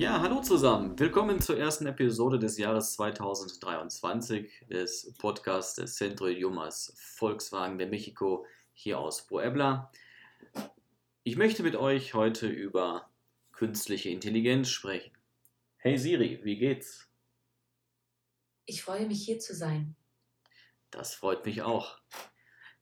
Ja, hallo zusammen. Willkommen zur ersten Episode des Jahres 2023 des Podcasts des Centro Idiomas Volkswagen de Mexico hier aus Puebla. Ich möchte mit euch heute über künstliche Intelligenz sprechen. Hey Siri, wie geht's? Ich freue mich hier zu sein. Das freut mich auch.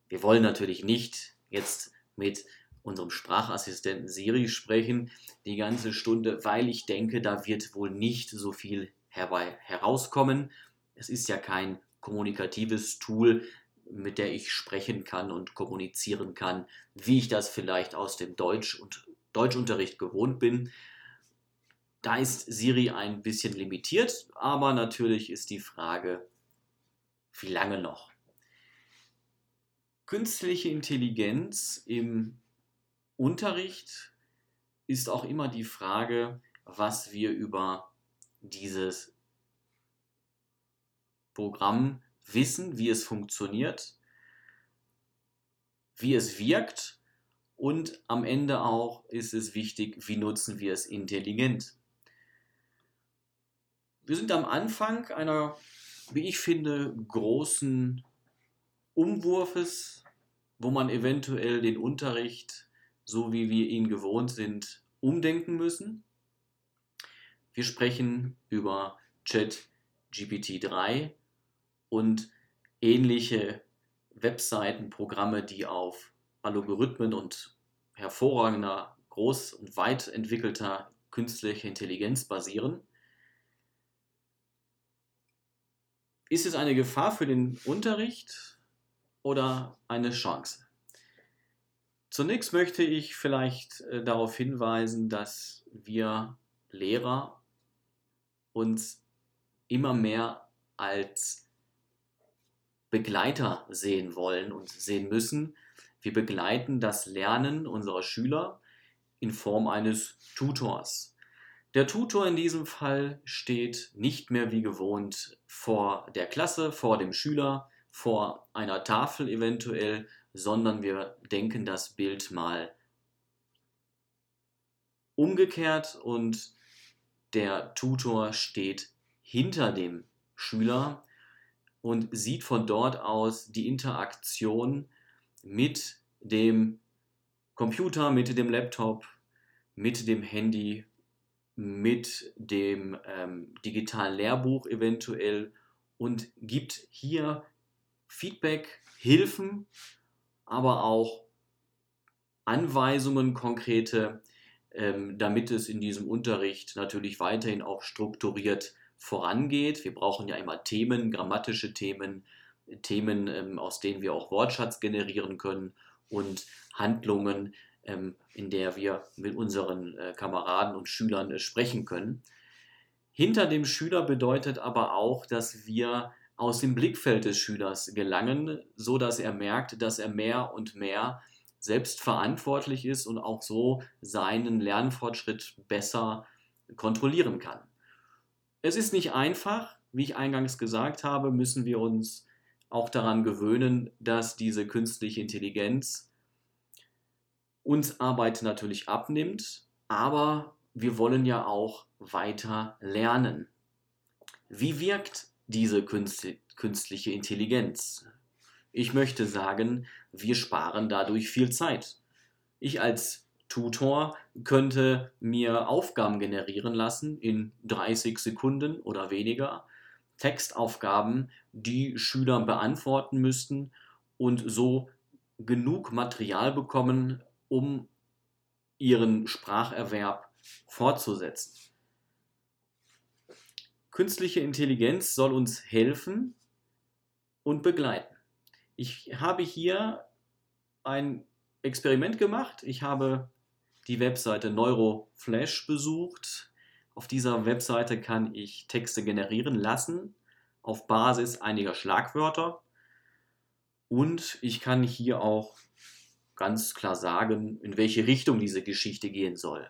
Wir wollen natürlich nicht jetzt mit unserem Sprachassistenten Siri sprechen die ganze Stunde, weil ich denke, da wird wohl nicht so viel herbei herauskommen. Es ist ja kein kommunikatives Tool, mit der ich sprechen kann und kommunizieren kann, wie ich das vielleicht aus dem Deutsch und Deutschunterricht gewohnt bin. Da ist Siri ein bisschen limitiert, aber natürlich ist die Frage, wie lange noch? Künstliche Intelligenz im Unterricht ist auch immer die Frage, was wir über dieses Programm wissen, wie es funktioniert, wie es wirkt und am Ende auch ist es wichtig, wie nutzen wir es intelligent. Wir sind am Anfang einer, wie ich finde, großen Umwurfes, wo man eventuell den Unterricht so wie wir ihn gewohnt sind, umdenken müssen. Wir sprechen über Chat GPT-3 und ähnliche Webseiten, Programme, die auf Algorithmen und hervorragender, groß und weit entwickelter künstlicher Intelligenz basieren. Ist es eine Gefahr für den Unterricht oder eine Chance? Zunächst möchte ich vielleicht äh, darauf hinweisen, dass wir Lehrer uns immer mehr als Begleiter sehen wollen und sehen müssen. Wir begleiten das Lernen unserer Schüler in Form eines Tutors. Der Tutor in diesem Fall steht nicht mehr wie gewohnt vor der Klasse, vor dem Schüler, vor einer Tafel eventuell, sondern wir denken das Bild mal umgekehrt und der Tutor steht hinter dem Schüler und sieht von dort aus die Interaktion mit dem Computer, mit dem Laptop, mit dem Handy, mit dem ähm, digitalen Lehrbuch eventuell und gibt hier Feedback, Hilfen aber auch Anweisungen, konkrete, ähm, damit es in diesem Unterricht natürlich weiterhin auch strukturiert vorangeht. Wir brauchen ja immer Themen, grammatische Themen, Themen, ähm, aus denen wir auch Wortschatz generieren können und Handlungen, ähm, in der wir mit unseren äh, Kameraden und Schülern äh, sprechen können. Hinter dem Schüler bedeutet aber auch, dass wir aus dem Blickfeld des Schülers gelangen, so dass er merkt, dass er mehr und mehr selbst verantwortlich ist und auch so seinen Lernfortschritt besser kontrollieren kann. Es ist nicht einfach, wie ich eingangs gesagt habe, müssen wir uns auch daran gewöhnen, dass diese künstliche Intelligenz uns Arbeit natürlich abnimmt, aber wir wollen ja auch weiter lernen. Wie wirkt diese künstliche Intelligenz. Ich möchte sagen, wir sparen dadurch viel Zeit. Ich als Tutor könnte mir Aufgaben generieren lassen in 30 Sekunden oder weniger, Textaufgaben, die Schüler beantworten müssten und so genug Material bekommen, um ihren Spracherwerb fortzusetzen. Künstliche Intelligenz soll uns helfen und begleiten. Ich habe hier ein Experiment gemacht. Ich habe die Webseite Neuroflash besucht. Auf dieser Webseite kann ich Texte generieren lassen auf Basis einiger Schlagwörter. Und ich kann hier auch ganz klar sagen, in welche Richtung diese Geschichte gehen soll.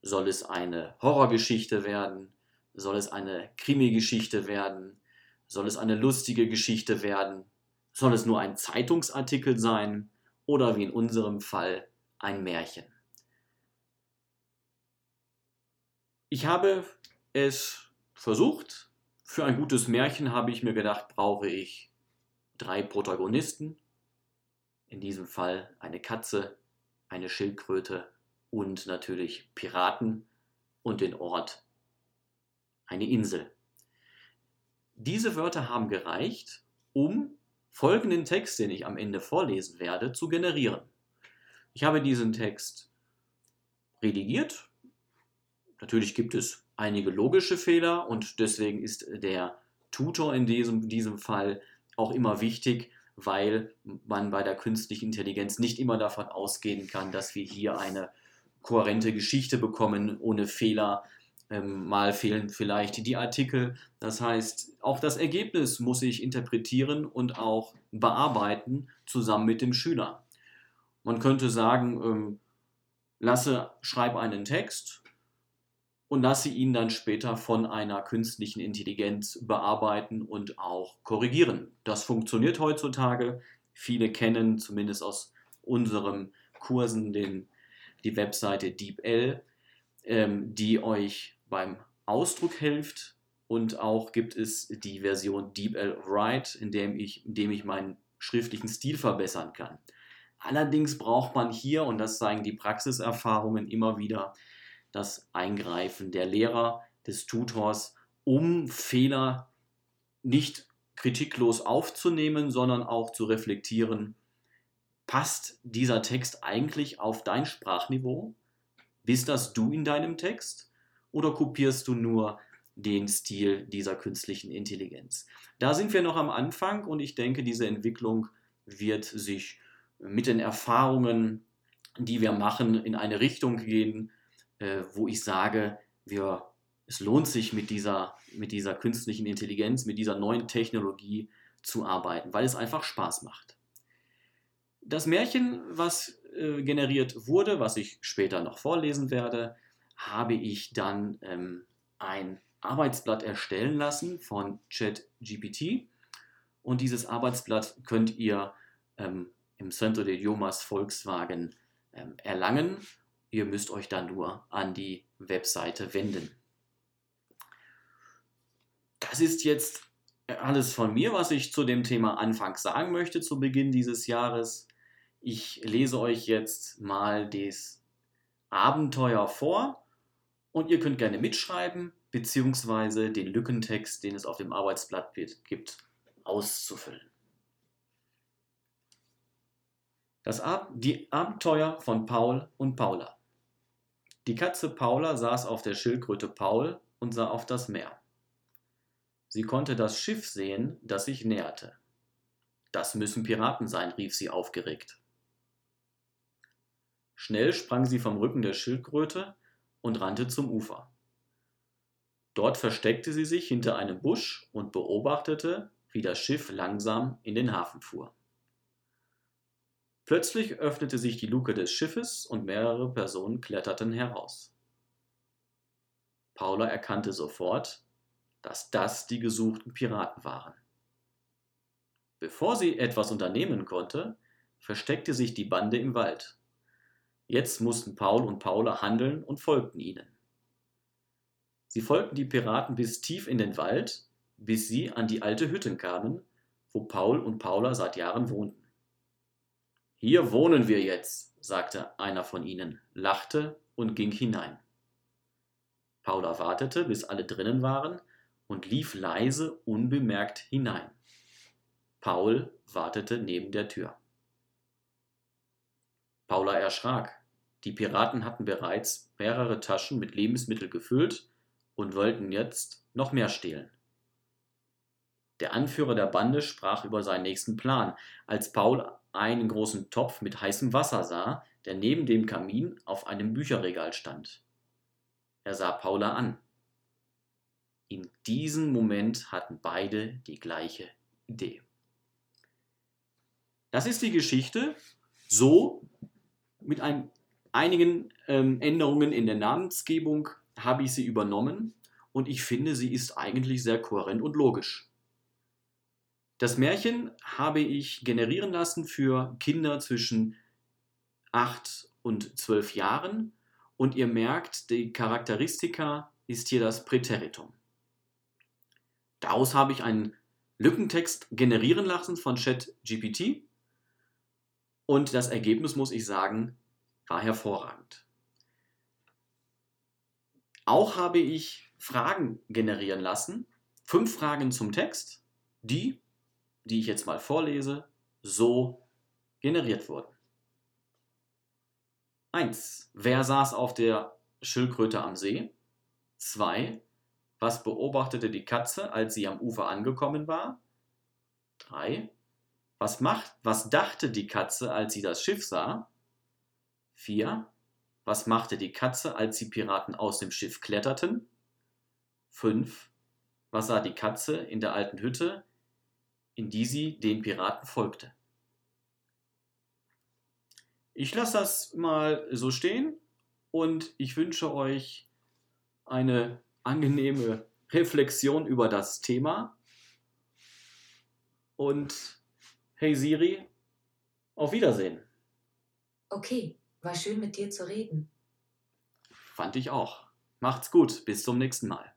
Soll es eine Horrorgeschichte werden? Soll es eine Krimi-Geschichte werden? Soll es eine lustige Geschichte werden? Soll es nur ein Zeitungsartikel sein? Oder wie in unserem Fall ein Märchen? Ich habe es versucht. Für ein gutes Märchen habe ich mir gedacht, brauche ich drei Protagonisten. In diesem Fall eine Katze, eine Schildkröte und natürlich Piraten und den Ort eine Insel. Diese Wörter haben gereicht, um folgenden Text, den ich am Ende vorlesen werde, zu generieren. Ich habe diesen Text redigiert. Natürlich gibt es einige logische Fehler und deswegen ist der Tutor in diesem, diesem Fall auch immer wichtig, weil man bei der künstlichen Intelligenz nicht immer davon ausgehen kann, dass wir hier eine kohärente Geschichte bekommen ohne Fehler. Ähm, mal fehlen vielleicht die Artikel. Das heißt, auch das Ergebnis muss ich interpretieren und auch bearbeiten zusammen mit dem Schüler. Man könnte sagen, ähm, lasse, schreib einen Text und lasse ihn dann später von einer künstlichen Intelligenz bearbeiten und auch korrigieren. Das funktioniert heutzutage. Viele kennen zumindest aus unseren Kursen den, die Webseite DeepL, ähm, die euch beim Ausdruck hilft. Und auch gibt es die Version DeepL Write, in dem ich, in dem ich meinen schriftlichen Stil verbessern kann. Allerdings braucht man hier, und das zeigen die Praxiserfahrungen immer wieder, das Eingreifen der Lehrer, des Tutors, um Fehler nicht kritiklos aufzunehmen, sondern auch zu reflektieren, passt dieser Text eigentlich auf dein Sprachniveau? Bist das du in deinem Text? Oder kopierst du nur den Stil dieser künstlichen Intelligenz? Da sind wir noch am Anfang und ich denke, diese Entwicklung wird sich mit den Erfahrungen, die wir machen, in eine Richtung gehen, äh, wo ich sage, wir, es lohnt sich mit dieser, mit dieser künstlichen Intelligenz, mit dieser neuen Technologie zu arbeiten, weil es einfach Spaß macht. Das Märchen, was äh, generiert wurde, was ich später noch vorlesen werde, habe ich dann ähm, ein Arbeitsblatt erstellen lassen von ChatGPT. Und dieses Arbeitsblatt könnt ihr ähm, im Centro de Idiomas Volkswagen ähm, erlangen. Ihr müsst euch dann nur an die Webseite wenden. Das ist jetzt alles von mir, was ich zu dem Thema anfangs sagen möchte zu Beginn dieses Jahres. Ich lese euch jetzt mal das Abenteuer vor und ihr könnt gerne mitschreiben beziehungsweise den Lückentext, den es auf dem Arbeitsblatt gibt, auszufüllen. Das Ab die Abenteuer von Paul und Paula. Die Katze Paula saß auf der Schildkröte Paul und sah auf das Meer. Sie konnte das Schiff sehen, das sich näherte. Das müssen Piraten sein, rief sie aufgeregt. Schnell sprang sie vom Rücken der Schildkröte und rannte zum Ufer. Dort versteckte sie sich hinter einem Busch und beobachtete, wie das Schiff langsam in den Hafen fuhr. Plötzlich öffnete sich die Luke des Schiffes und mehrere Personen kletterten heraus. Paula erkannte sofort, dass das die gesuchten Piraten waren. Bevor sie etwas unternehmen konnte, versteckte sich die Bande im Wald. Jetzt mussten Paul und Paula handeln und folgten ihnen. Sie folgten die Piraten bis tief in den Wald, bis sie an die alte Hütte kamen, wo Paul und Paula seit Jahren wohnten. Hier wohnen wir jetzt, sagte einer von ihnen, lachte und ging hinein. Paula wartete, bis alle drinnen waren und lief leise, unbemerkt hinein. Paul wartete neben der Tür. Paula erschrak. Die Piraten hatten bereits mehrere Taschen mit Lebensmitteln gefüllt und wollten jetzt noch mehr stehlen. Der Anführer der Bande sprach über seinen nächsten Plan, als Paul einen großen Topf mit heißem Wasser sah, der neben dem Kamin auf einem Bücherregal stand. Er sah Paula an. In diesem Moment hatten beide die gleiche Idee. Das ist die Geschichte, so mit ein, einigen ähm, Änderungen in der Namensgebung habe ich sie übernommen und ich finde, sie ist eigentlich sehr kohärent und logisch. Das Märchen habe ich generieren lassen für Kinder zwischen 8 und 12 Jahren und ihr merkt, die Charakteristika ist hier das Präteritum. Daraus habe ich einen Lückentext generieren lassen von ChatGPT und das Ergebnis, muss ich sagen, war hervorragend. Auch habe ich Fragen generieren lassen, fünf Fragen zum Text, die, die ich jetzt mal vorlese, so generiert wurden. 1. Wer saß auf der Schildkröte am See? 2. Was beobachtete die Katze, als sie am Ufer angekommen war? 3. Was, macht, was dachte die Katze, als sie das Schiff sah? 4. Was machte die Katze, als die Piraten aus dem Schiff kletterten? 5. Was sah die Katze in der alten Hütte, in die sie den Piraten folgte? Ich lasse das mal so stehen und ich wünsche euch eine angenehme Reflexion über das Thema. Und hey Siri, auf Wiedersehen. Okay, war schön mit dir zu reden. Fand ich auch. Macht's gut, bis zum nächsten Mal.